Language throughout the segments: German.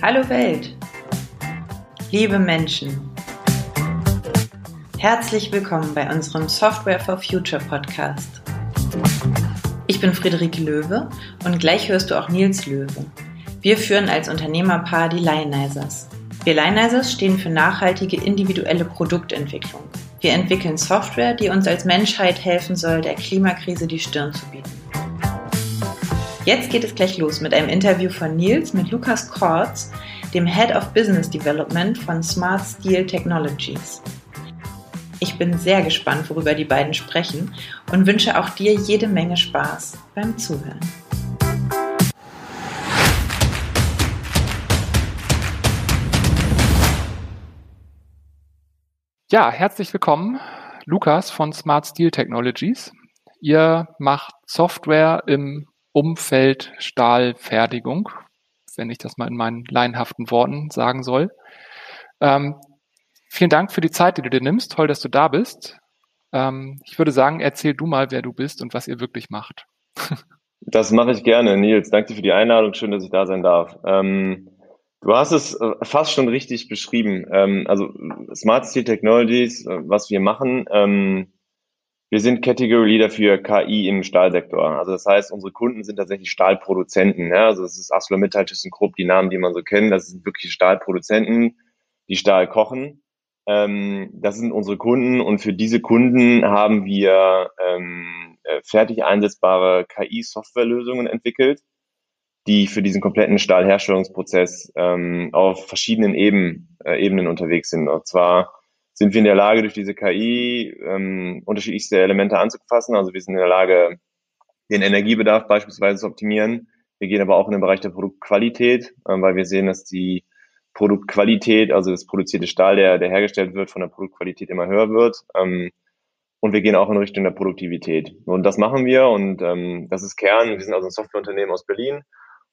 Hallo Welt, liebe Menschen. Herzlich willkommen bei unserem Software for Future Podcast. Ich bin Friederike Löwe und gleich hörst du auch Nils Löwe. Wir führen als Unternehmerpaar die Lionizers. Wir Lionizers stehen für nachhaltige individuelle Produktentwicklung. Wir entwickeln Software, die uns als Menschheit helfen soll, der Klimakrise die Stirn zu bieten. Jetzt geht es gleich los mit einem Interview von Nils mit Lukas Kortz, dem Head of Business Development von Smart Steel Technologies. Ich bin sehr gespannt, worüber die beiden sprechen und wünsche auch dir jede Menge Spaß beim Zuhören. Ja, herzlich willkommen, Lukas von Smart Steel Technologies. Ihr macht Software im Umfeld Stahlfertigung, wenn ich das mal in meinen laienhaften Worten sagen soll. Ähm, vielen Dank für die Zeit, die du dir nimmst. Toll, dass du da bist. Ähm, ich würde sagen, erzähl du mal, wer du bist und was ihr wirklich macht. Das mache ich gerne, Nils. Danke für die Einladung. Schön, dass ich da sein darf. Ähm, du hast es äh, fast schon richtig beschrieben. Ähm, also Smart Steel Technologies, äh, was wir machen, ähm, wir sind Category Leader für KI im Stahlsektor. Also das heißt, unsere Kunden sind tatsächlich Stahlproduzenten. Ja? Also das ist ArcelorMittal, ThyssenKrupp, die Namen, die man so kennt. Das sind wirklich Stahlproduzenten, die Stahl kochen. Ähm, das sind unsere Kunden und für diese Kunden haben wir ähm, äh, fertig einsetzbare KI-Softwarelösungen entwickelt, die für diesen kompletten Stahlherstellungsprozess ähm, auf verschiedenen Eben, äh, Ebenen unterwegs sind. Und zwar sind wir in der Lage, durch diese KI ähm, unterschiedlichste Elemente anzufassen. Also wir sind in der Lage, den Energiebedarf beispielsweise zu optimieren. Wir gehen aber auch in den Bereich der Produktqualität, ähm, weil wir sehen, dass die Produktqualität, also das produzierte Stahl, der, der hergestellt wird, von der Produktqualität immer höher wird. Ähm, und wir gehen auch in Richtung der Produktivität. Und das machen wir und ähm, das ist Kern. Wir sind also ein Softwareunternehmen aus Berlin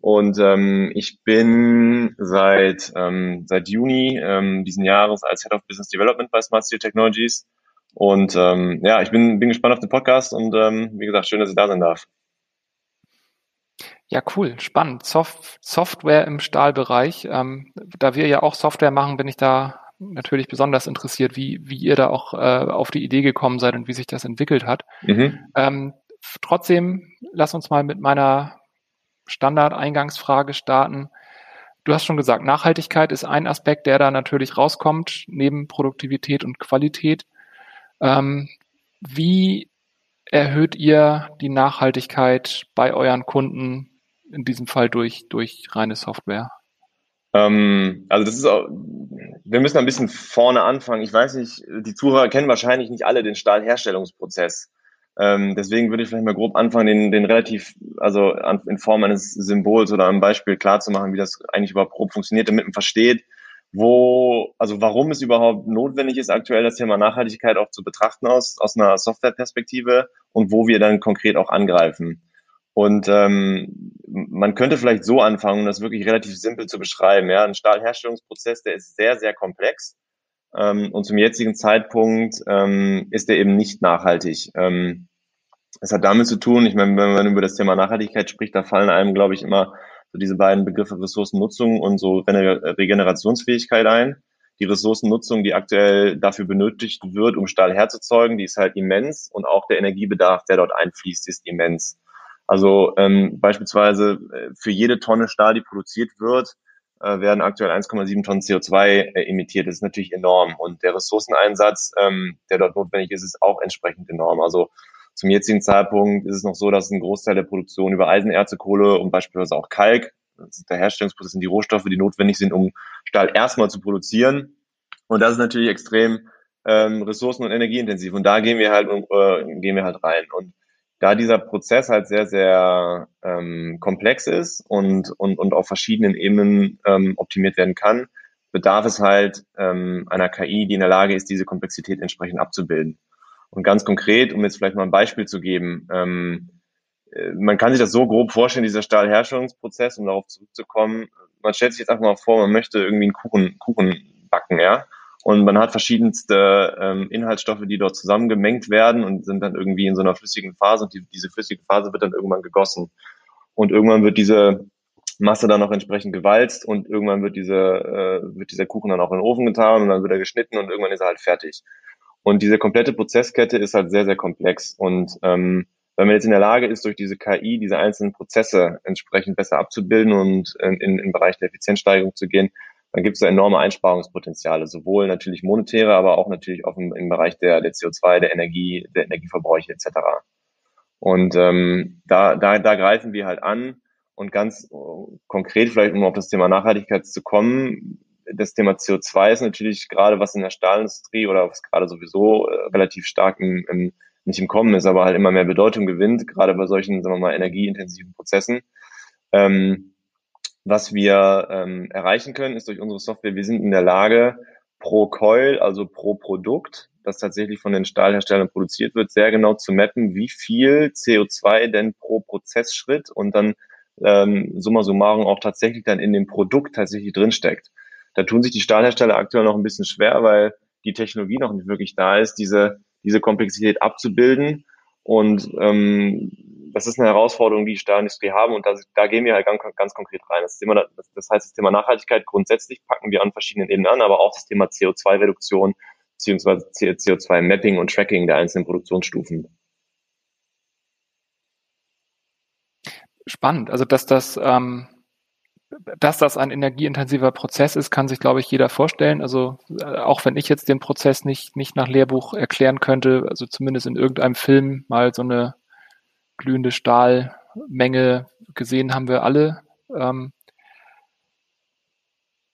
und ähm, ich bin seit, ähm, seit Juni ähm, diesen Jahres als Head of Business Development bei Smart Steel Technologies. Und ähm, ja, ich bin, bin gespannt auf den Podcast und ähm, wie gesagt, schön, dass ich da sein darf. Ja, cool, spannend. Soft Software im Stahlbereich. Ähm, da wir ja auch Software machen, bin ich da natürlich besonders interessiert, wie, wie ihr da auch äh, auf die Idee gekommen seid und wie sich das entwickelt hat. Mhm. Ähm, trotzdem, lass uns mal mit meiner Standard-Eingangsfrage starten. Du hast schon gesagt, Nachhaltigkeit ist ein Aspekt, der da natürlich rauskommt, neben Produktivität und Qualität. Ähm, wie erhöht ihr die Nachhaltigkeit bei euren Kunden, in diesem Fall durch, durch reine Software? Ähm, also das ist auch, wir müssen ein bisschen vorne anfangen. Ich weiß nicht, die Zuhörer kennen wahrscheinlich nicht alle den Stahlherstellungsprozess. Ähm, deswegen würde ich vielleicht mal grob anfangen, den, den relativ, also an, in Form eines Symbols oder einem Beispiel klar zu machen, wie das eigentlich überhaupt grob funktioniert, damit man versteht, wo, also warum es überhaupt notwendig ist, aktuell das Thema Nachhaltigkeit auch zu betrachten aus, aus einer Softwareperspektive und wo wir dann konkret auch angreifen. Und ähm, man könnte vielleicht so anfangen, das wirklich relativ simpel zu beschreiben. Ja, ein Stahlherstellungsprozess, der ist sehr, sehr komplex und zum jetzigen Zeitpunkt ähm, ist er eben nicht nachhaltig. Ähm, es hat damit zu tun, ich meine, wenn man über das Thema Nachhaltigkeit spricht, da fallen einem, glaube ich, immer so diese beiden Begriffe Ressourcennutzung und so Regenerationsfähigkeit ein. Die Ressourcennutzung, die aktuell dafür benötigt wird, um Stahl herzuzeugen, die ist halt immens und auch der Energiebedarf, der dort einfließt, ist immens. Also ähm, beispielsweise äh, für jede Tonne Stahl, die produziert wird, äh, werden aktuell 1,7 Tonnen CO2 äh, emittiert. Das ist natürlich enorm. Und der Ressourceneinsatz, ähm, der dort notwendig ist, ist auch entsprechend enorm. Also zum jetzigen Zeitpunkt ist es noch so, dass ein Großteil der Produktion über Eisenerze, Kohle und beispielsweise auch Kalk, das ist der Herstellungsprozess, sind die Rohstoffe, die notwendig sind, um Stahl erstmal zu produzieren. Und das ist natürlich extrem ähm, ressourcen- und energieintensiv. Und da gehen wir halt, äh, gehen wir halt rein. Und da dieser Prozess halt sehr, sehr ähm, komplex ist und, und, und auf verschiedenen Ebenen ähm, optimiert werden kann, bedarf es halt ähm, einer KI, die in der Lage ist, diese Komplexität entsprechend abzubilden. Und ganz konkret, um jetzt vielleicht mal ein Beispiel zu geben, ähm, äh, man kann sich das so grob vorstellen, dieser Stahlherstellungsprozess, um darauf zurückzukommen. Man stellt sich jetzt einfach mal vor, man möchte irgendwie einen Kuchen, Kuchen backen, ja. Und man hat verschiedenste ähm, Inhaltsstoffe, die dort zusammengemengt werden und sind dann irgendwie in so einer flüssigen Phase und die, diese flüssige Phase wird dann irgendwann gegossen. Und irgendwann wird diese Masse dann noch entsprechend gewalzt und irgendwann wird diese äh, wird dieser Kuchen dann auch in den Ofen getan und dann wird er geschnitten und irgendwann ist er halt fertig. Und diese komplette Prozesskette ist halt sehr sehr komplex und ähm, wenn man jetzt in der Lage ist, durch diese KI diese einzelnen Prozesse entsprechend besser abzubilden und in, in, im Bereich der Effizienzsteigerung zu gehen, dann gibt es da enorme Einsparungspotenziale, sowohl natürlich monetäre, aber auch natürlich auch im, im Bereich der, der CO2, der Energie, der Energieverbräuche etc. Und ähm, da, da, da greifen wir halt an und ganz äh, konkret vielleicht, um auf das Thema Nachhaltigkeit zu kommen, das Thema CO2 ist natürlich gerade was in der Stahlindustrie oder was gerade sowieso äh, relativ stark im, im, nicht im Kommen ist, aber halt immer mehr Bedeutung gewinnt, gerade bei solchen, sagen wir mal, energieintensiven Prozessen. Ähm, was wir ähm, erreichen können, ist durch unsere Software, wir sind in der Lage, pro Coil, also pro Produkt, das tatsächlich von den Stahlherstellern produziert wird, sehr genau zu mappen, wie viel CO2 denn pro Prozessschritt und dann ähm, summa summarum auch tatsächlich dann in dem Produkt tatsächlich drinsteckt. Da tun sich die Stahlhersteller aktuell noch ein bisschen schwer, weil die Technologie noch nicht wirklich da ist, diese, diese Komplexität abzubilden. Und ähm, das ist eine Herausforderung, die Stahlindustrie haben und das, da gehen wir halt ganz, ganz konkret rein. Das, Thema, das, das heißt, das Thema Nachhaltigkeit grundsätzlich packen wir an verschiedenen Ebenen an, aber auch das Thema CO2-Reduktion beziehungsweise CO2-Mapping und Tracking der einzelnen Produktionsstufen. Spannend. Also dass das, ähm, dass das ein energieintensiver Prozess ist, kann sich, glaube ich, jeder vorstellen. Also äh, auch wenn ich jetzt den Prozess nicht, nicht nach Lehrbuch erklären könnte, also zumindest in irgendeinem Film mal so eine glühende Stahlmenge gesehen haben wir alle. Ähm,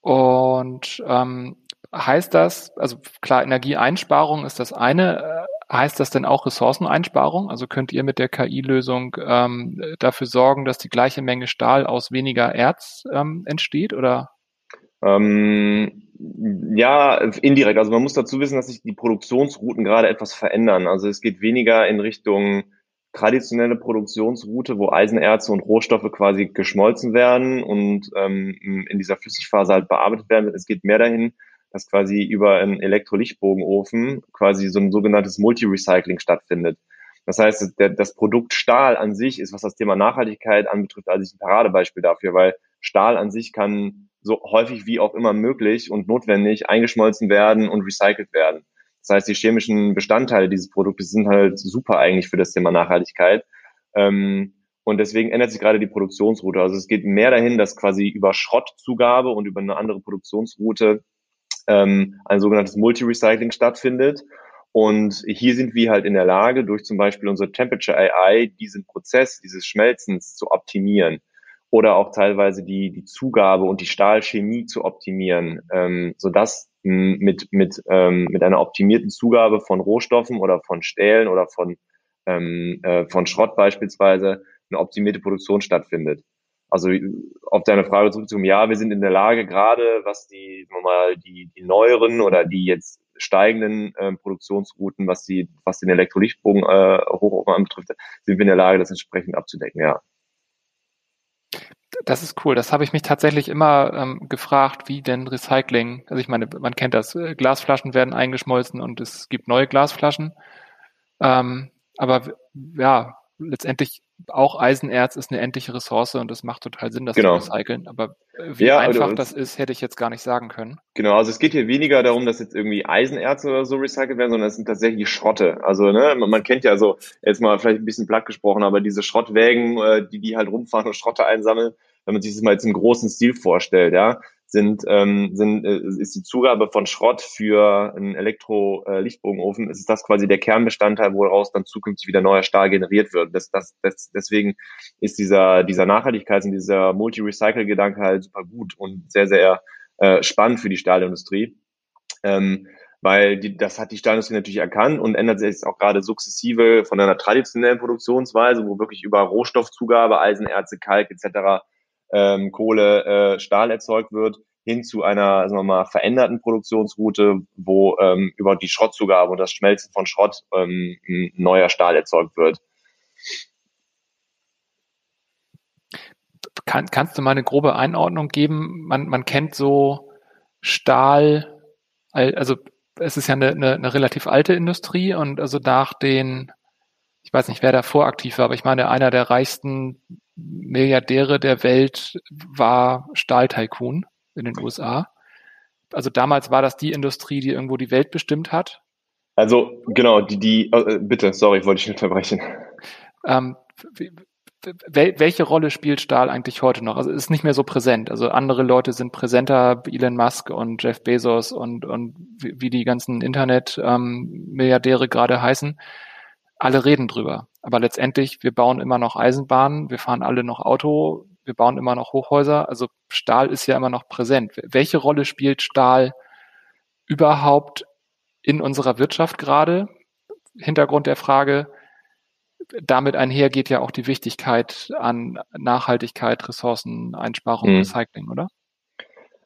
und ähm, heißt das, also klar, Energieeinsparung ist das eine, äh, heißt das denn auch Ressourceneinsparung? Also könnt ihr mit der KI-Lösung ähm, dafür sorgen, dass die gleiche Menge Stahl aus weniger Erz ähm, entsteht oder? Ähm, ja, indirekt. Also man muss dazu wissen, dass sich die Produktionsrouten gerade etwas verändern. Also es geht weniger in Richtung traditionelle Produktionsroute, wo Eisenerze und Rohstoffe quasi geschmolzen werden und ähm, in dieser Flüssigphase halt bearbeitet werden. Es geht mehr dahin, dass quasi über einen Elektrolichtbogenofen quasi so ein sogenanntes Multi-Recycling stattfindet. Das heißt, der, das Produkt Stahl an sich ist, was das Thema Nachhaltigkeit anbetrifft, also ein Paradebeispiel dafür, weil Stahl an sich kann so häufig wie auch immer möglich und notwendig eingeschmolzen werden und recycelt werden. Das heißt, die chemischen Bestandteile dieses Produktes sind halt super eigentlich für das Thema Nachhaltigkeit. Ähm, und deswegen ändert sich gerade die Produktionsroute. Also es geht mehr dahin, dass quasi über Schrottzugabe und über eine andere Produktionsroute ähm, ein sogenanntes Multi-Recycling stattfindet. Und hier sind wir halt in der Lage, durch zum Beispiel unsere Temperature AI diesen Prozess dieses Schmelzens zu optimieren oder auch teilweise die, die Zugabe und die Stahlchemie zu optimieren, ähm, sodass mit, mit, ähm, mit einer optimierten Zugabe von Rohstoffen oder von Stählen oder von, ähm, äh, von Schrott beispielsweise eine optimierte Produktion stattfindet. Also auf deine Frage zurückzukommen, ja, wir sind in der Lage, gerade was die, mal, die, die neueren oder die jetzt steigenden äh, Produktionsrouten, was die, was den Elektrolichtbogen äh, Hochofen anbetrifft, sind wir in der Lage, das entsprechend abzudecken, ja. Das ist cool. Das habe ich mich tatsächlich immer ähm, gefragt, wie denn Recycling, also ich meine, man kennt das, äh, Glasflaschen werden eingeschmolzen und es gibt neue Glasflaschen. Ähm, aber ja, letztendlich auch Eisenerz ist eine endliche Ressource und es macht total Sinn, das genau. zu recyceln. Aber äh, wie ja, einfach also, das ist, hätte ich jetzt gar nicht sagen können. Genau, also es geht hier weniger darum, dass jetzt irgendwie Eisenerz oder so recycelt werden, sondern es sind tatsächlich Schrotte. Also ne, man, kennt ja so, jetzt mal vielleicht ein bisschen platt gesprochen, aber diese Schrottwägen, äh, die die halt rumfahren und Schrotte einsammeln, wenn man sich das mal jetzt im großen Stil vorstellt, ja, sind, ähm, sind, äh, ist die Zugabe von Schrott für einen Elektro-Lichtbogenofen, ist das quasi der Kernbestandteil, woraus dann zukünftig wieder neuer Stahl generiert wird. Das, das, das, deswegen ist dieser, dieser Nachhaltigkeits- und dieser Multi-Recycle-Gedanke halt super gut und sehr, sehr äh, spannend für die Stahlindustrie. Ähm, weil die, das hat die Stahlindustrie natürlich erkannt und ändert sich auch gerade sukzessive von einer traditionellen Produktionsweise, wo wirklich über Rohstoffzugabe, Eisenerze, Kalk etc ähm, Kohle, äh, Stahl erzeugt wird, hin zu einer sagen wir mal, veränderten Produktionsroute, wo ähm, über die Schrottzugabe und das Schmelzen von Schrott ähm, neuer Stahl erzeugt wird. Kann, kannst du mal eine grobe Einordnung geben? Man, man kennt so Stahl, also es ist ja eine, eine, eine relativ alte Industrie und also nach den, ich weiß nicht, wer da voraktiv war, aber ich meine, einer der reichsten Milliardäre der Welt war Stahltycoon in den USA. Also damals war das die Industrie, die irgendwo die Welt bestimmt hat. Also genau, die, die äh, bitte, sorry, ich wollte dich nicht unterbrechen. Ähm, wel, welche Rolle spielt Stahl eigentlich heute noch? Also ist nicht mehr so präsent. Also andere Leute sind präsenter, Elon Musk und Jeff Bezos und, und wie, wie die ganzen Internet-Milliardäre ähm, gerade heißen. Alle reden drüber. Aber letztendlich, wir bauen immer noch Eisenbahnen, wir fahren alle noch Auto, wir bauen immer noch Hochhäuser. Also Stahl ist ja immer noch präsent. Welche Rolle spielt Stahl überhaupt in unserer Wirtschaft gerade? Hintergrund der Frage, damit einher geht ja auch die Wichtigkeit an Nachhaltigkeit, Ressourceneinsparung, mhm. Recycling, oder?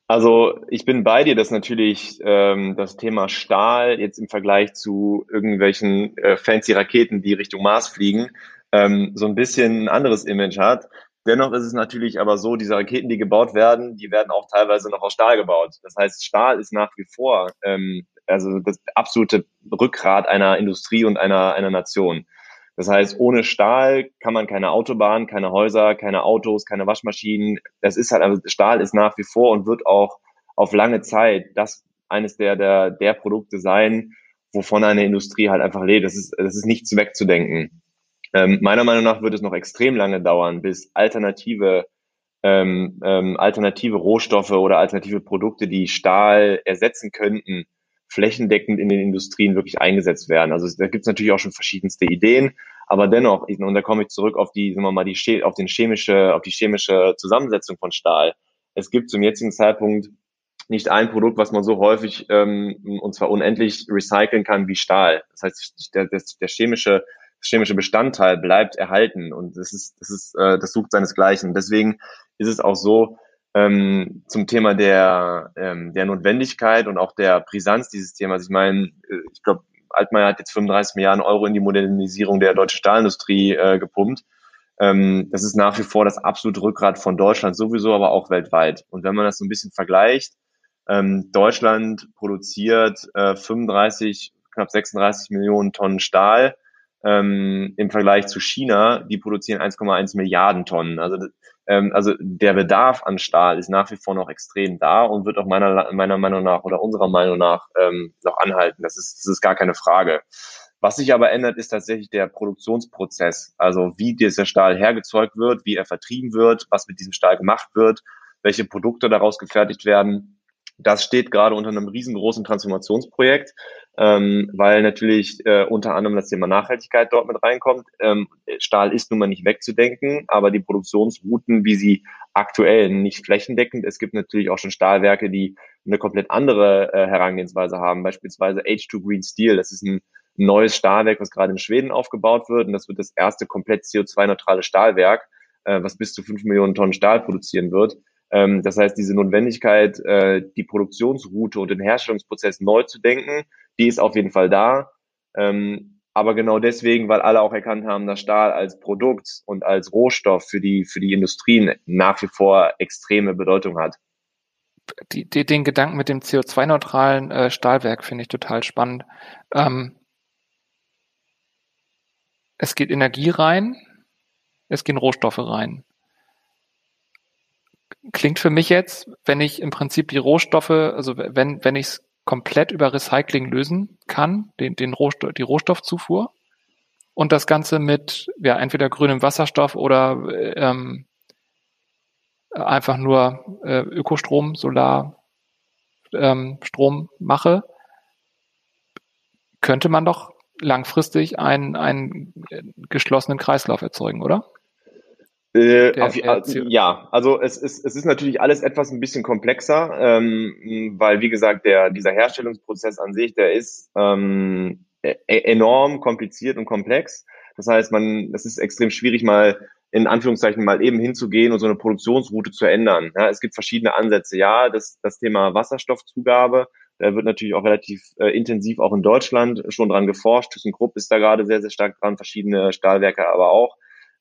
Also ich bin bei dir, dass natürlich ähm, das Thema Stahl jetzt im Vergleich zu irgendwelchen äh, fancy Raketen, die Richtung Mars fliegen, ähm, so ein bisschen ein anderes Image hat. Dennoch ist es natürlich aber so, diese Raketen, die gebaut werden, die werden auch teilweise noch aus Stahl gebaut. Das heißt, Stahl ist nach wie vor ähm, also das absolute Rückgrat einer Industrie und einer, einer Nation. Das heißt, ohne Stahl kann man keine Autobahn, keine Häuser, keine Autos, keine Waschmaschinen. Das ist halt, also Stahl ist nach wie vor und wird auch auf lange Zeit das eines der, der, der Produkte sein, wovon eine Industrie halt einfach lebt. Das ist, das ist nichts wegzudenken. Ähm, meiner Meinung nach wird es noch extrem lange dauern, bis alternative, ähm, ähm, alternative Rohstoffe oder alternative Produkte, die Stahl ersetzen könnten, flächendeckend in den Industrien wirklich eingesetzt werden. Also da gibt es natürlich auch schon verschiedenste Ideen, aber dennoch, und da komme ich zurück auf die, sagen wir mal, die auf den chemische, auf die chemische Zusammensetzung von Stahl. Es gibt zum jetzigen Zeitpunkt nicht ein Produkt, was man so häufig ähm, und zwar unendlich recyceln kann wie Stahl. Das heißt, der, der, der chemische chemische Bestandteil bleibt erhalten und das ist das ist äh, das sucht seinesgleichen. Deswegen ist es auch so, ähm, zum Thema der, ähm, der Notwendigkeit und auch der Brisanz dieses Themas. Ich meine, äh, ich glaube, Altmaier hat jetzt 35 Milliarden Euro in die Modernisierung der deutschen Stahlindustrie äh, gepumpt. Ähm, das ist nach wie vor das absolute Rückgrat von Deutschland sowieso, aber auch weltweit. Und wenn man das so ein bisschen vergleicht, ähm, Deutschland produziert äh, 35, knapp 36 Millionen Tonnen Stahl ähm, im Vergleich zu China, die produzieren 1,1 Milliarden Tonnen. Also ähm, also der Bedarf an Stahl ist nach wie vor noch extrem da und wird auch meiner, meiner Meinung nach oder unserer Meinung nach ähm, noch anhalten. Das ist, das ist gar keine Frage. Was sich aber ändert, ist tatsächlich der Produktionsprozess. Also wie dieser Stahl hergezeugt wird, wie er vertrieben wird, was mit diesem Stahl gemacht wird, welche Produkte daraus gefertigt werden. Das steht gerade unter einem riesengroßen Transformationsprojekt, ähm, weil natürlich äh, unter anderem das Thema Nachhaltigkeit dort mit reinkommt. Ähm, Stahl ist nun mal nicht wegzudenken, aber die Produktionsrouten, wie sie aktuell nicht flächendeckend, es gibt natürlich auch schon Stahlwerke, die eine komplett andere äh, Herangehensweise haben, beispielsweise H2 Green Steel, das ist ein neues Stahlwerk, was gerade in Schweden aufgebaut wird und das wird das erste komplett CO2-neutrale Stahlwerk, äh, was bis zu fünf Millionen Tonnen Stahl produzieren wird. Ähm, das heißt, diese Notwendigkeit, äh, die Produktionsroute und den Herstellungsprozess neu zu denken, die ist auf jeden Fall da. Ähm, aber genau deswegen, weil alle auch erkannt haben, dass Stahl als Produkt und als Rohstoff für die, für die Industrien nach wie vor extreme Bedeutung hat. Die, die, den Gedanken mit dem CO2-neutralen äh, Stahlwerk finde ich total spannend. Ähm, es geht Energie rein, es gehen Rohstoffe rein klingt für mich jetzt, wenn ich im Prinzip die Rohstoffe, also wenn, wenn ich es komplett über Recycling lösen kann, den, den Rohstoff, die Rohstoffzufuhr und das Ganze mit ja, entweder grünem Wasserstoff oder ähm, einfach nur äh, Ökostrom, Solar, ähm, Strom mache, könnte man doch langfristig einen, einen geschlossenen Kreislauf erzeugen, oder? Äh, auf, der ja, also es ist, es ist natürlich alles etwas ein bisschen komplexer, ähm, weil wie gesagt, der, dieser Herstellungsprozess an sich, der ist ähm, e, e, enorm kompliziert und komplex. Das heißt, man, es ist extrem schwierig, mal in Anführungszeichen mal eben hinzugehen und so eine Produktionsroute zu ändern. Ja, es gibt verschiedene Ansätze. Ja, das, das Thema Wasserstoffzugabe, da wird natürlich auch relativ äh, intensiv auch in Deutschland schon dran geforscht. ThyssenKrupp ist da gerade sehr, sehr stark dran, verschiedene Stahlwerke aber auch.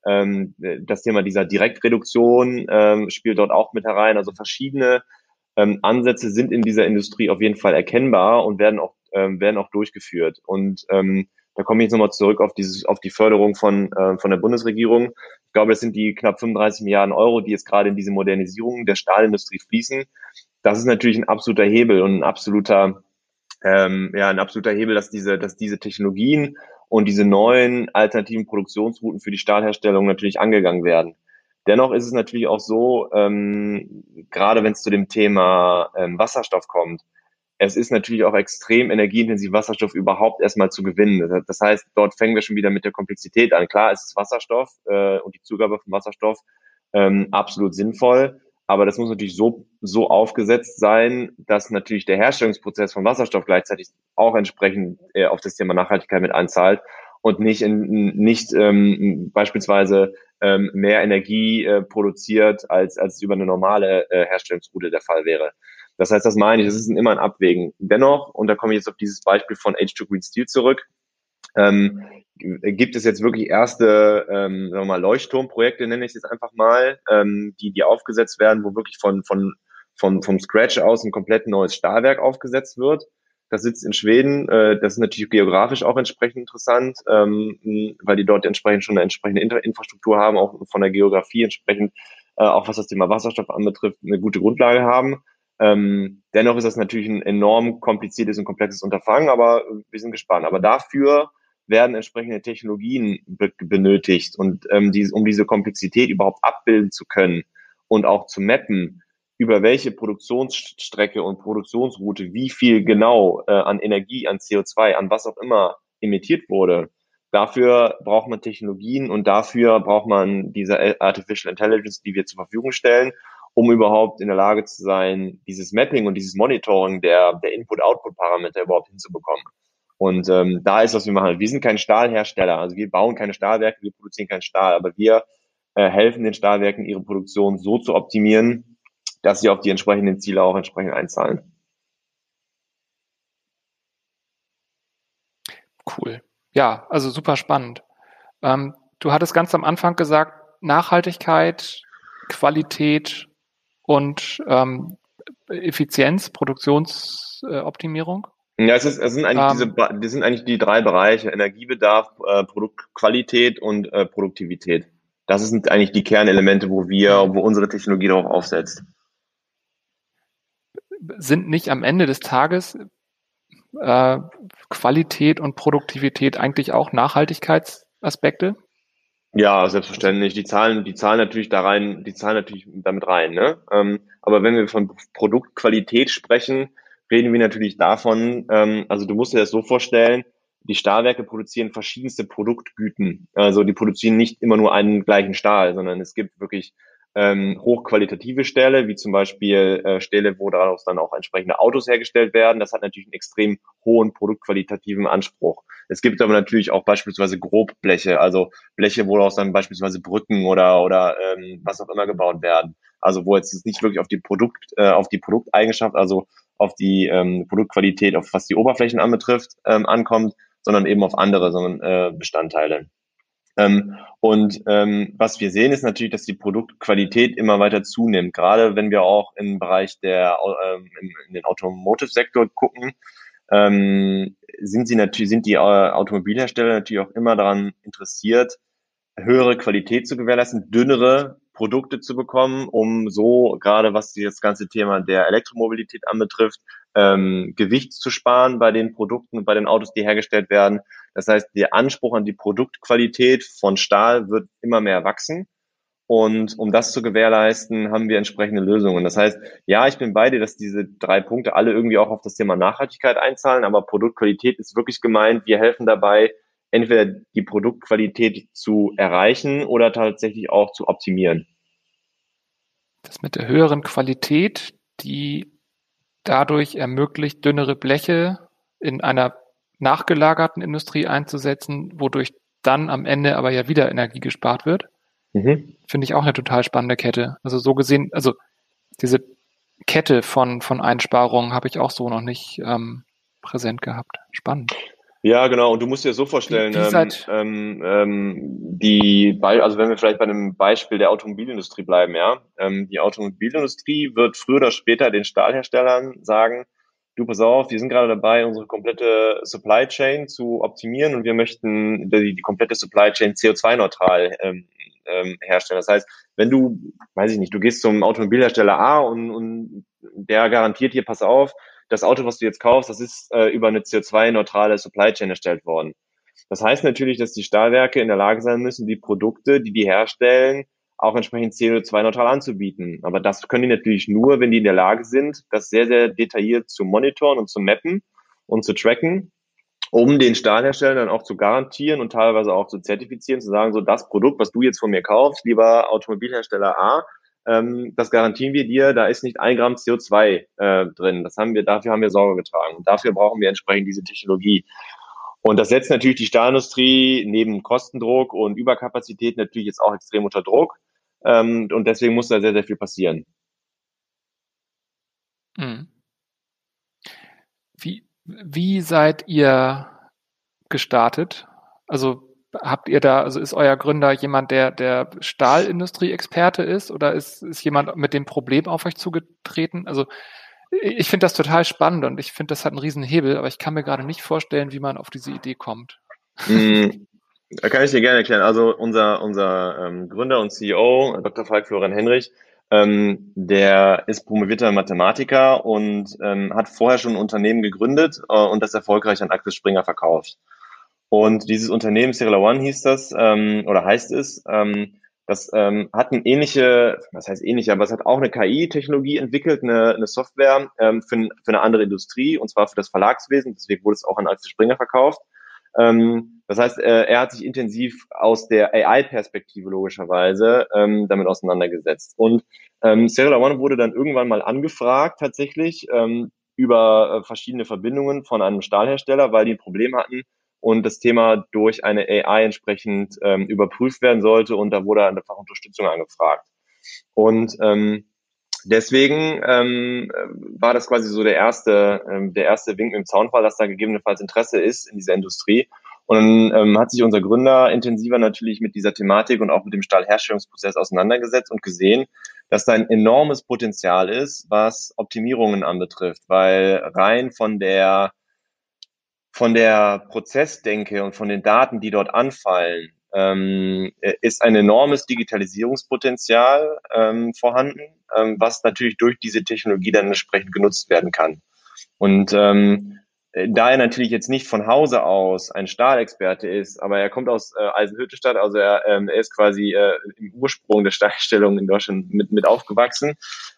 Ähm, das Thema dieser Direktreduktion ähm, spielt dort auch mit herein. Also verschiedene ähm, Ansätze sind in dieser Industrie auf jeden Fall erkennbar und werden auch, ähm, werden auch durchgeführt. Und ähm, Da komme ich jetzt nochmal zurück auf dieses, auf die Förderung von, äh, von der Bundesregierung. Ich glaube, das sind die knapp 35 Milliarden Euro, die jetzt gerade in diese Modernisierung der Stahlindustrie fließen. Das ist natürlich ein absoluter Hebel und ein absoluter, ähm, ja, ein absoluter Hebel, dass diese, dass diese Technologien und diese neuen alternativen Produktionsrouten für die Stahlherstellung natürlich angegangen werden. Dennoch ist es natürlich auch so, ähm, gerade wenn es zu dem Thema ähm, Wasserstoff kommt, es ist natürlich auch extrem energieintensiv, Wasserstoff überhaupt erstmal zu gewinnen. Das heißt, dort fängen wir schon wieder mit der Komplexität an. Klar, es ist Wasserstoff äh, und die Zugabe von Wasserstoff ähm, absolut sinnvoll, aber das muss natürlich so, so aufgesetzt sein, dass natürlich der Herstellungsprozess von Wasserstoff gleichzeitig auch entsprechend äh, auf das Thema Nachhaltigkeit mit einzahlt und nicht in, nicht ähm, beispielsweise ähm, mehr Energie äh, produziert, als, als über eine normale äh, Herstellungsroute der Fall wäre. Das heißt, das meine ich, das ist immer ein Abwägen. Dennoch, und da komme ich jetzt auf dieses Beispiel von H2 Green Steel zurück, ähm, gibt es jetzt wirklich erste ähm, sagen wir mal, Leuchtturmprojekte, nenne ich es jetzt einfach mal, ähm, die, die aufgesetzt werden, wo wirklich von, von, von, vom Scratch aus ein komplett neues Stahlwerk aufgesetzt wird. Das sitzt in Schweden. Äh, das ist natürlich geografisch auch entsprechend interessant, ähm, weil die dort entsprechend schon eine entsprechende Infrastruktur haben, auch von der Geografie entsprechend, äh, auch was das Thema Wasserstoff anbetrifft, eine gute Grundlage haben. Ähm, dennoch ist das natürlich ein enorm kompliziertes und komplexes Unterfangen, aber wir sind gespannt. Aber dafür werden entsprechende Technologien be benötigt und ähm, die, um diese Komplexität überhaupt abbilden zu können und auch zu mappen, über welche Produktionsstrecke und Produktionsroute wie viel genau äh, an Energie, an CO2, an was auch immer emittiert wurde. Dafür braucht man Technologien und dafür braucht man diese Artificial Intelligence, die wir zur Verfügung stellen um überhaupt in der Lage zu sein, dieses Mapping und dieses Monitoring der, der Input-Output-Parameter überhaupt hinzubekommen. Und ähm, da ist, was wir machen. Wir sind kein Stahlhersteller, also wir bauen keine Stahlwerke, wir produzieren keinen Stahl, aber wir äh, helfen den Stahlwerken, ihre Produktion so zu optimieren, dass sie auf die entsprechenden Ziele auch entsprechend einzahlen. Cool. Ja, also super spannend. Ähm, du hattest ganz am Anfang gesagt, Nachhaltigkeit, Qualität und ähm, Effizienz, Produktionsoptimierung? Ja, es, ist, es sind eigentlich ähm, diese, das sind eigentlich die drei Bereiche: Energiebedarf, äh, Produktqualität und äh, Produktivität. Das sind eigentlich die Kernelemente, wo wir, wo unsere Technologie darauf aufsetzt. Sind nicht am Ende des Tages äh, Qualität und Produktivität eigentlich auch Nachhaltigkeitsaspekte? Ja, selbstverständlich. Die zahlen, die zahlen natürlich da rein, die zahlen natürlich damit rein. Ne? Ähm, aber wenn wir von Produktqualität sprechen, reden wir natürlich davon, ähm, also du musst dir das so vorstellen, die Stahlwerke produzieren verschiedenste Produktgüten. Also die produzieren nicht immer nur einen gleichen Stahl, sondern es gibt wirklich ähm, hochqualitative Stähle, wie zum Beispiel äh, Stähle, wo daraus dann auch entsprechende Autos hergestellt werden. Das hat natürlich einen extrem hohen produktqualitativen Anspruch. Es gibt aber natürlich auch beispielsweise Grobbleche, also Bleche, woraus dann beispielsweise Brücken oder oder ähm, was auch immer gebaut werden. Also wo jetzt nicht wirklich auf die Produkt, äh, auf die Produkteigenschaft, also auf die ähm, Produktqualität, auf was die Oberflächen anbetrifft, ähm, ankommt, sondern eben auf andere sondern, äh, Bestandteile. Ähm, und ähm, was wir sehen, ist natürlich, dass die Produktqualität immer weiter zunimmt. Gerade wenn wir auch im Bereich der ähm, in den Automotive-Sektor gucken, ähm, sind sie natürlich sind die äh, Automobilhersteller natürlich auch immer daran interessiert, höhere Qualität zu gewährleisten, dünnere Produkte zu bekommen, um so gerade was das ganze Thema der Elektromobilität anbetrifft, ähm, Gewicht zu sparen bei den Produkten bei den Autos, die hergestellt werden. Das heißt, der Anspruch an die Produktqualität von Stahl wird immer mehr wachsen. Und um das zu gewährleisten, haben wir entsprechende Lösungen. Das heißt, ja, ich bin bei dir, dass diese drei Punkte alle irgendwie auch auf das Thema Nachhaltigkeit einzahlen, aber Produktqualität ist wirklich gemeint. Wir helfen dabei, entweder die Produktqualität zu erreichen oder tatsächlich auch zu optimieren. Das mit der höheren Qualität, die dadurch ermöglicht, dünnere Bleche in einer nachgelagerten Industrie einzusetzen, wodurch dann am Ende aber ja wieder Energie gespart wird. Mhm. Finde ich auch eine total spannende Kette. Also so gesehen, also diese Kette von, von Einsparungen habe ich auch so noch nicht ähm, präsent gehabt. Spannend. Ja, genau. Und du musst dir so vorstellen, die, die, ähm, ähm, die, also wenn wir vielleicht bei einem Beispiel der Automobilindustrie bleiben, ja, ähm, die Automobilindustrie wird früher oder später den Stahlherstellern sagen, du pass auf, wir sind gerade dabei, unsere komplette Supply Chain zu optimieren und wir möchten die, die komplette Supply Chain CO2-neutral ähm, ähm, herstellen. Das heißt, wenn du, weiß ich nicht, du gehst zum Automobilhersteller A und, und der garantiert dir, pass auf, das Auto, was du jetzt kaufst, das ist äh, über eine CO2-neutrale Supply Chain erstellt worden. Das heißt natürlich, dass die Stahlwerke in der Lage sein müssen, die Produkte, die die herstellen, auch entsprechend CO2-neutral anzubieten. Aber das können die natürlich nur, wenn die in der Lage sind, das sehr, sehr detailliert zu monitoren und zu mappen und zu tracken, um den Stahlherstellern dann auch zu garantieren und teilweise auch zu zertifizieren, zu sagen, so das Produkt, was du jetzt von mir kaufst, lieber Automobilhersteller A, ähm, das garantieren wir dir, da ist nicht ein Gramm CO2 äh, drin. Das haben wir, dafür haben wir Sorge getragen. Und dafür brauchen wir entsprechend diese Technologie. Und das setzt natürlich die Stahlindustrie neben Kostendruck und Überkapazität natürlich jetzt auch extrem unter Druck. Ähm, und deswegen muss da sehr, sehr viel passieren. Mhm. Wie, wie seid ihr gestartet? Also habt ihr da, also ist euer Gründer jemand, der der Stahlindustrie-Experte ist oder ist, ist jemand mit dem Problem auf euch zugetreten? Also ich finde das total spannend und ich finde, das hat einen riesen Hebel, aber ich kann mir gerade nicht vorstellen, wie man auf diese Idee kommt. Mm, da kann ich dir gerne erklären. Also unser, unser ähm, Gründer und CEO, Dr. Falk Florian Henrich, ähm, der ist promovierter Mathematiker und ähm, hat vorher schon ein Unternehmen gegründet äh, und das erfolgreich an Axel Springer verkauft. Und dieses Unternehmen, Serial One hieß das, ähm, oder heißt es, ähm, das ähm, hat eine ähnliche, was heißt ähnliche, aber es hat auch eine KI-Technologie entwickelt, eine, eine Software ähm, für, für eine andere Industrie, und zwar für das Verlagswesen. Deswegen wurde es auch an Axel Springer verkauft. Ähm, das heißt, äh, er hat sich intensiv aus der AI-Perspektive logischerweise ähm, damit auseinandergesetzt. Und ähm, Serial One wurde dann irgendwann mal angefragt, tatsächlich, ähm, über äh, verschiedene Verbindungen von einem Stahlhersteller, weil die ein Problem hatten, und das Thema durch eine AI entsprechend ähm, überprüft werden sollte und da wurde einfach Unterstützung angefragt. Und ähm, deswegen ähm, war das quasi so der erste, ähm, der erste Wink im Zaunfall, dass da gegebenenfalls Interesse ist in dieser Industrie. Und dann ähm, hat sich unser Gründer intensiver natürlich mit dieser Thematik und auch mit dem Stahlherstellungsprozess auseinandergesetzt und gesehen, dass da ein enormes Potenzial ist, was Optimierungen anbetrifft, weil rein von der von der Prozessdenke und von den Daten, die dort anfallen, ähm, ist ein enormes Digitalisierungspotenzial ähm, vorhanden, ähm, was natürlich durch diese Technologie dann entsprechend genutzt werden kann. Und ähm, da er natürlich jetzt nicht von Hause aus ein Stahlexperte ist, aber er kommt aus äh, Eisenhüttestadt, also er, ähm, er ist quasi äh, im Ursprung der Stahlstellung in Deutschland mit, mit aufgewachsen,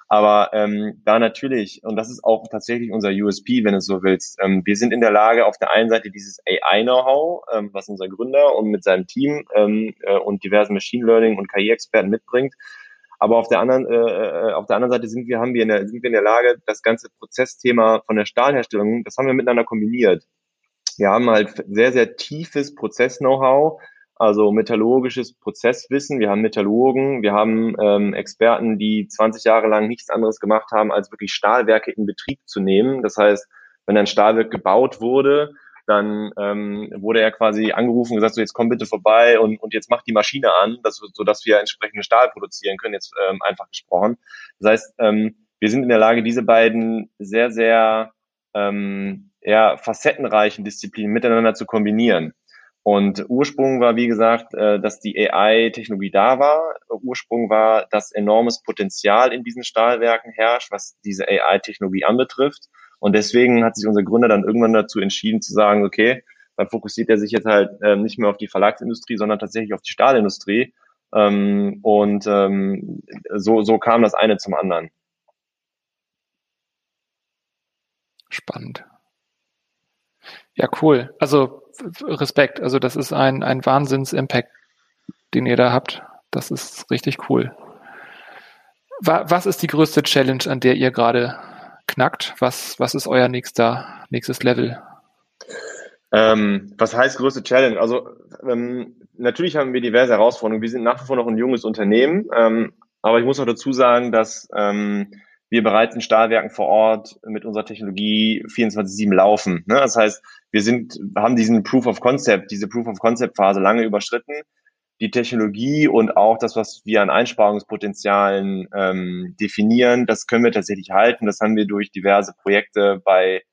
aber ähm, da natürlich, und das ist auch tatsächlich unser USP, wenn du so willst, ähm, wir sind in der Lage, auf der einen Seite dieses AI-Know-how, ähm, was unser Gründer und mit seinem Team ähm, äh, und diversen Machine Learning und KI-Experten mitbringt, aber auf der anderen, äh, äh, auf der anderen Seite sind wir, haben wir in der, sind wir in der Lage, das ganze Prozessthema von der Stahlherstellung, das haben wir miteinander kombiniert. Wir haben halt sehr, sehr tiefes Prozess-Know-how, also metallurgisches Prozesswissen. Wir haben Metallurgen, wir haben ähm, Experten, die 20 Jahre lang nichts anderes gemacht haben, als wirklich Stahlwerke in Betrieb zu nehmen. Das heißt, wenn ein Stahlwerk gebaut wurde, dann ähm, wurde er quasi angerufen gesagt, so jetzt komm bitte vorbei und, und jetzt mach die Maschine an, dass, so dass wir entsprechenden Stahl produzieren können, jetzt ähm, einfach gesprochen. Das heißt, ähm, wir sind in der Lage, diese beiden sehr, sehr ähm, ja, facettenreichen Disziplinen miteinander zu kombinieren. Und Ursprung war, wie gesagt, äh, dass die AI-Technologie da war. Ursprung war, dass enormes Potenzial in diesen Stahlwerken herrscht, was diese AI-Technologie anbetrifft. Und deswegen hat sich unser Gründer dann irgendwann dazu entschieden zu sagen, okay, dann fokussiert er sich jetzt halt ähm, nicht mehr auf die Verlagsindustrie, sondern tatsächlich auf die Stahlindustrie. Ähm, und ähm, so, so kam das eine zum anderen. Spannend. Ja, cool. Also Respekt. Also das ist ein, ein Wahnsinns-Impact, den ihr da habt. Das ist richtig cool. Was ist die größte Challenge, an der ihr gerade knackt? Was, was ist euer nächster, nächstes Level? Ähm, was heißt größte Challenge? Also ähm, natürlich haben wir diverse Herausforderungen. Wir sind nach wie vor noch ein junges Unternehmen, ähm, aber ich muss auch dazu sagen, dass ähm, wir bereits in Stahlwerken vor Ort mit unserer Technologie 24-7 laufen. Ne? Das heißt, wir sind, haben diesen Proof of Concept, diese Proof of Concept Phase lange überschritten. Die Technologie und auch das, was wir an Einsparungspotenzialen ähm, definieren, das können wir tatsächlich halten. Das haben wir durch diverse Projekte bei,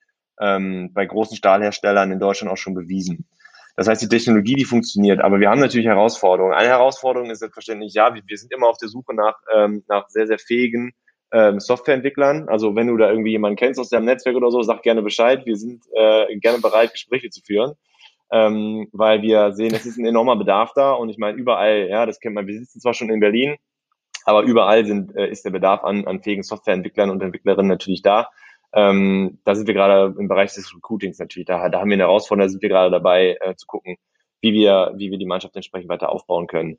ähm, bei großen Stahlherstellern in Deutschland auch schon bewiesen. Das heißt, die Technologie, die funktioniert, aber wir haben natürlich Herausforderungen. Eine Herausforderung ist selbstverständlich, ja, wir, wir sind immer auf der Suche nach, ähm, nach sehr, sehr fähigen ähm, Softwareentwicklern. Also wenn du da irgendwie jemanden kennst aus deinem Netzwerk oder so, sag gerne Bescheid. Wir sind äh, gerne bereit, Gespräche zu führen ähm, weil wir sehen, es ist ein enormer Bedarf da und ich meine überall, ja, das kennt man, wir sitzen zwar schon in Berlin, aber überall sind, äh, ist der Bedarf an, an fähigen Softwareentwicklern und Entwicklerinnen natürlich da. Ähm, da sind wir gerade im Bereich des Recruitings natürlich, da, da haben wir eine Herausforderung, da sind wir gerade dabei äh, zu gucken, wie wir, wie wir die Mannschaft entsprechend weiter aufbauen können.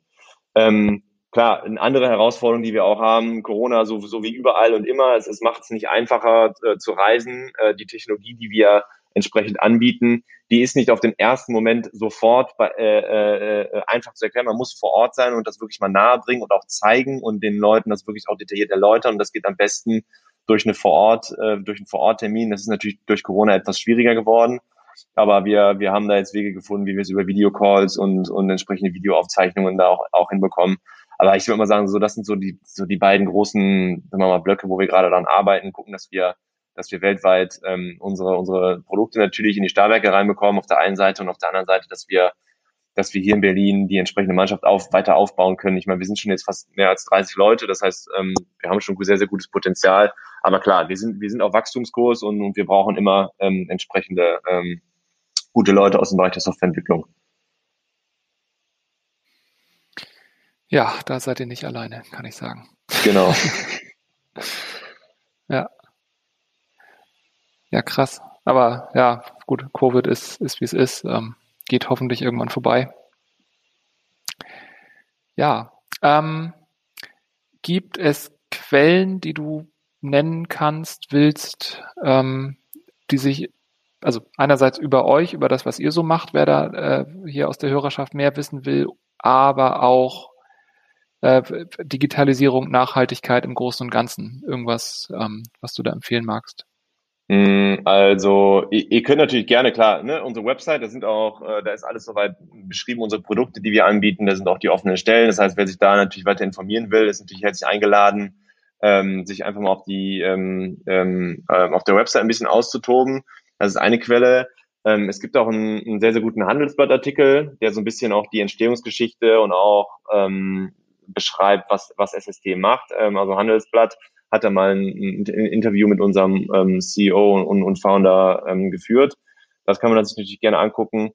Ähm, klar, eine andere Herausforderung, die wir auch haben, Corona so, so wie überall und immer, es, es macht es nicht einfacher äh, zu reisen. Äh, die Technologie, die wir entsprechend anbieten, die ist nicht auf den ersten Moment sofort bei, äh, äh, einfach zu erklären. Man muss vor Ort sein und das wirklich mal nahe bringen und auch zeigen und den Leuten das wirklich auch detailliert erläutern. Und das geht am besten durch eine Vorort, äh, durch einen Vororttermin. Das ist natürlich durch Corona etwas schwieriger geworden. Aber wir, wir haben da jetzt Wege gefunden, wie wir es über Videocalls und, und entsprechende Videoaufzeichnungen da auch, auch hinbekommen. Aber ich würde mal sagen, so, das sind so die, so die beiden großen, sagen wir mal, Blöcke, wo wir gerade daran arbeiten, gucken, dass wir dass wir weltweit ähm, unsere, unsere Produkte natürlich in die Stahlwerke reinbekommen auf der einen Seite und auf der anderen Seite, dass wir dass wir hier in Berlin die entsprechende Mannschaft auf, weiter aufbauen können. Ich meine, wir sind schon jetzt fast mehr als 30 Leute, das heißt, ähm, wir haben schon sehr, sehr gutes Potenzial. Aber klar, wir sind, wir sind auf Wachstumskurs und, und wir brauchen immer ähm, entsprechende ähm, gute Leute aus dem Bereich der Softwareentwicklung. Ja, da seid ihr nicht alleine, kann ich sagen. Genau. ja. Ja, krass. Aber ja, gut, Covid ist, ist wie es ist. Ähm, geht hoffentlich irgendwann vorbei. Ja, ähm, gibt es Quellen, die du nennen kannst, willst, ähm, die sich, also einerseits über euch, über das, was ihr so macht, wer da äh, hier aus der Hörerschaft mehr wissen will, aber auch äh, Digitalisierung, Nachhaltigkeit im Großen und Ganzen. Irgendwas, ähm, was du da empfehlen magst. Mm, also, ihr, könnt natürlich gerne, klar, ne, unsere Website, da sind auch, äh, da ist alles soweit beschrieben, unsere Produkte, die wir anbieten, da sind auch die offenen Stellen. Das heißt, wer sich da natürlich weiter informieren will, ist natürlich herzlich eingeladen, ähm, sich einfach mal auf die, ähm, ähm, ähm auf der Website ein bisschen auszutoben. Das ist eine Quelle. Ähm, es gibt auch einen, einen sehr, sehr guten Handelsblattartikel, der so ein bisschen auch die Entstehungsgeschichte und auch ähm, beschreibt, was, was SST macht. Ähm, also Handelsblatt hat er mal ein, ein Interview mit unserem ähm, CEO und, und Founder ähm, geführt. Das kann man sich natürlich gerne angucken.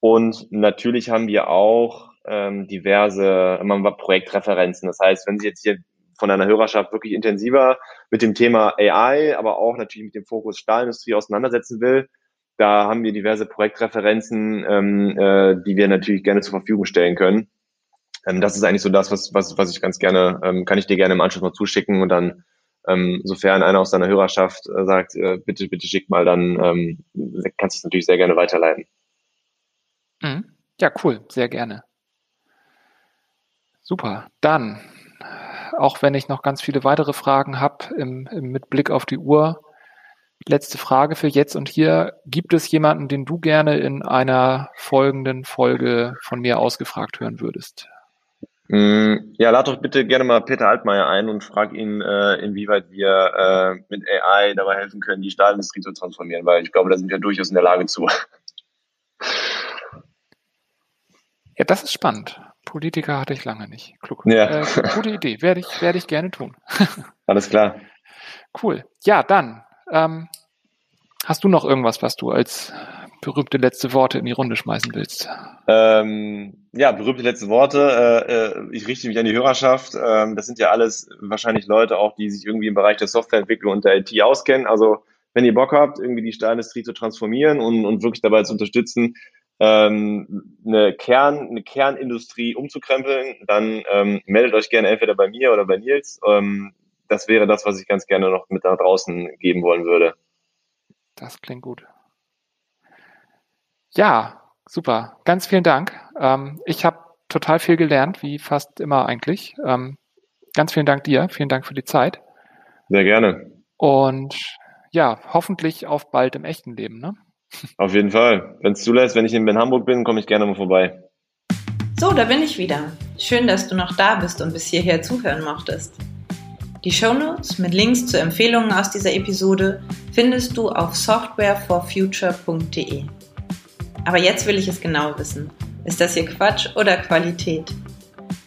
Und natürlich haben wir auch ähm, diverse Projektreferenzen. Das heißt, wenn Sie jetzt hier von einer Hörerschaft wirklich intensiver mit dem Thema AI, aber auch natürlich mit dem Fokus Stahlindustrie auseinandersetzen will, da haben wir diverse Projektreferenzen, ähm, äh, die wir natürlich gerne zur Verfügung stellen können. Ähm, das ist eigentlich so das, was, was, was ich ganz gerne, ähm, kann ich dir gerne im Anschluss mal zuschicken und dann, ähm, sofern einer aus deiner Hörerschaft äh, sagt, äh, bitte, bitte schick mal, dann ähm, kannst du es natürlich sehr gerne weiterleiten. Mhm. Ja, cool, sehr gerne. Super. Dann, auch wenn ich noch ganz viele weitere Fragen habe, im, im, mit Blick auf die Uhr, letzte Frage für jetzt und hier. Gibt es jemanden, den du gerne in einer folgenden Folge von mir ausgefragt hören würdest? Mm, ja, lad doch bitte gerne mal Peter Altmaier ein und frag ihn, äh, inwieweit wir äh, mit AI dabei helfen können, die Stahlindustrie zu transformieren, weil ich glaube, da sind wir durchaus in der Lage zu. Ja, das ist spannend. Politiker hatte ich lange nicht. Klug. Ja. Äh, gute Idee. Werde ich, werde ich gerne tun. Alles klar. Cool. Ja, dann. Ähm, hast du noch irgendwas, was du als berühmte letzte Worte in die Runde schmeißen willst. Ähm, ja, berühmte letzte Worte. Äh, äh, ich richte mich an die Hörerschaft. Ähm, das sind ja alles wahrscheinlich Leute auch, die sich irgendwie im Bereich der Softwareentwicklung und der IT auskennen. Also wenn ihr Bock habt, irgendwie die Stahlindustrie zu transformieren und, und wirklich dabei zu unterstützen, ähm, eine, Kern, eine Kernindustrie umzukrempeln, dann ähm, meldet euch gerne entweder bei mir oder bei Nils. Ähm, das wäre das, was ich ganz gerne noch mit da draußen geben wollen würde. Das klingt gut. Ja, super. Ganz vielen Dank. Ähm, ich habe total viel gelernt, wie fast immer eigentlich. Ähm, ganz vielen Dank dir. Vielen Dank für die Zeit. Sehr gerne. Und ja, hoffentlich auf bald im echten Leben. Ne? Auf jeden Fall. Wenn es zulässt, wenn ich in Hamburg bin, komme ich gerne mal vorbei. So, da bin ich wieder. Schön, dass du noch da bist und bis hierher zuhören mochtest. Die Shownotes mit Links zu Empfehlungen aus dieser Episode findest du auf softwareforfuture.de. Aber jetzt will ich es genau wissen. Ist das hier Quatsch oder Qualität?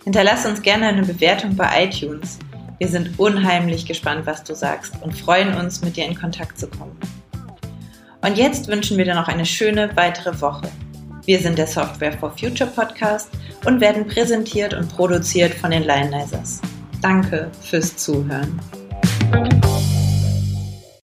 Hinterlass uns gerne eine Bewertung bei iTunes. Wir sind unheimlich gespannt, was du sagst und freuen uns, mit dir in Kontakt zu kommen. Und jetzt wünschen wir dir noch eine schöne weitere Woche. Wir sind der Software for Future Podcast und werden präsentiert und produziert von den Lionizers. Danke fürs Zuhören.